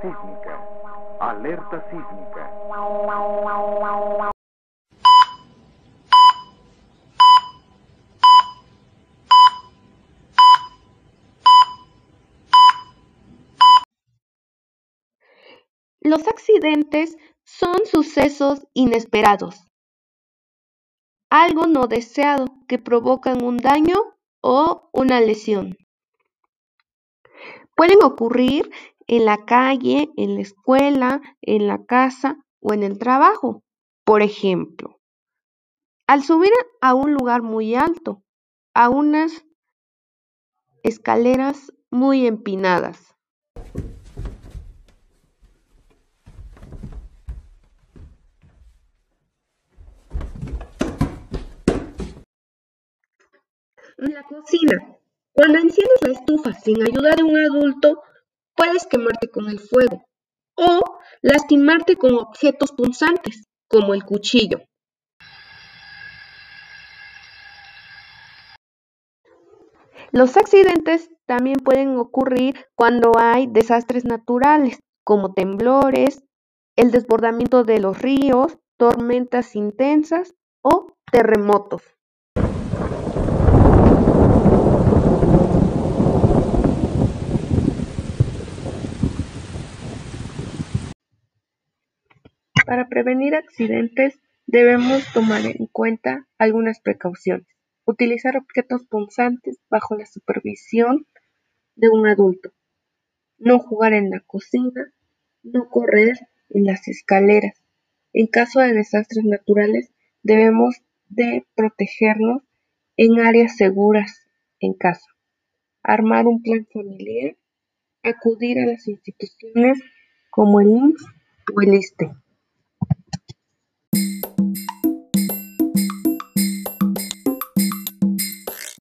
Sísmica. Alerta sísmica. Los accidentes son sucesos inesperados, algo no deseado que provocan un daño o una lesión. Pueden ocurrir en la calle, en la escuela, en la casa o en el trabajo. Por ejemplo, al subir a un lugar muy alto, a unas escaleras muy empinadas. En la cocina, cuando enciendes la estufa sin ayuda de un adulto, puedes quemarte con el fuego o lastimarte con objetos punzantes, como el cuchillo. Los accidentes también pueden ocurrir cuando hay desastres naturales, como temblores, el desbordamiento de los ríos, tormentas intensas o terremotos. Para prevenir accidentes debemos tomar en cuenta algunas precauciones. Utilizar objetos punzantes bajo la supervisión de un adulto. No jugar en la cocina. No correr en las escaleras. En caso de desastres naturales debemos de protegernos en áreas seguras en casa. Armar un plan familiar. Acudir a las instituciones como el IMSS o el ISTE.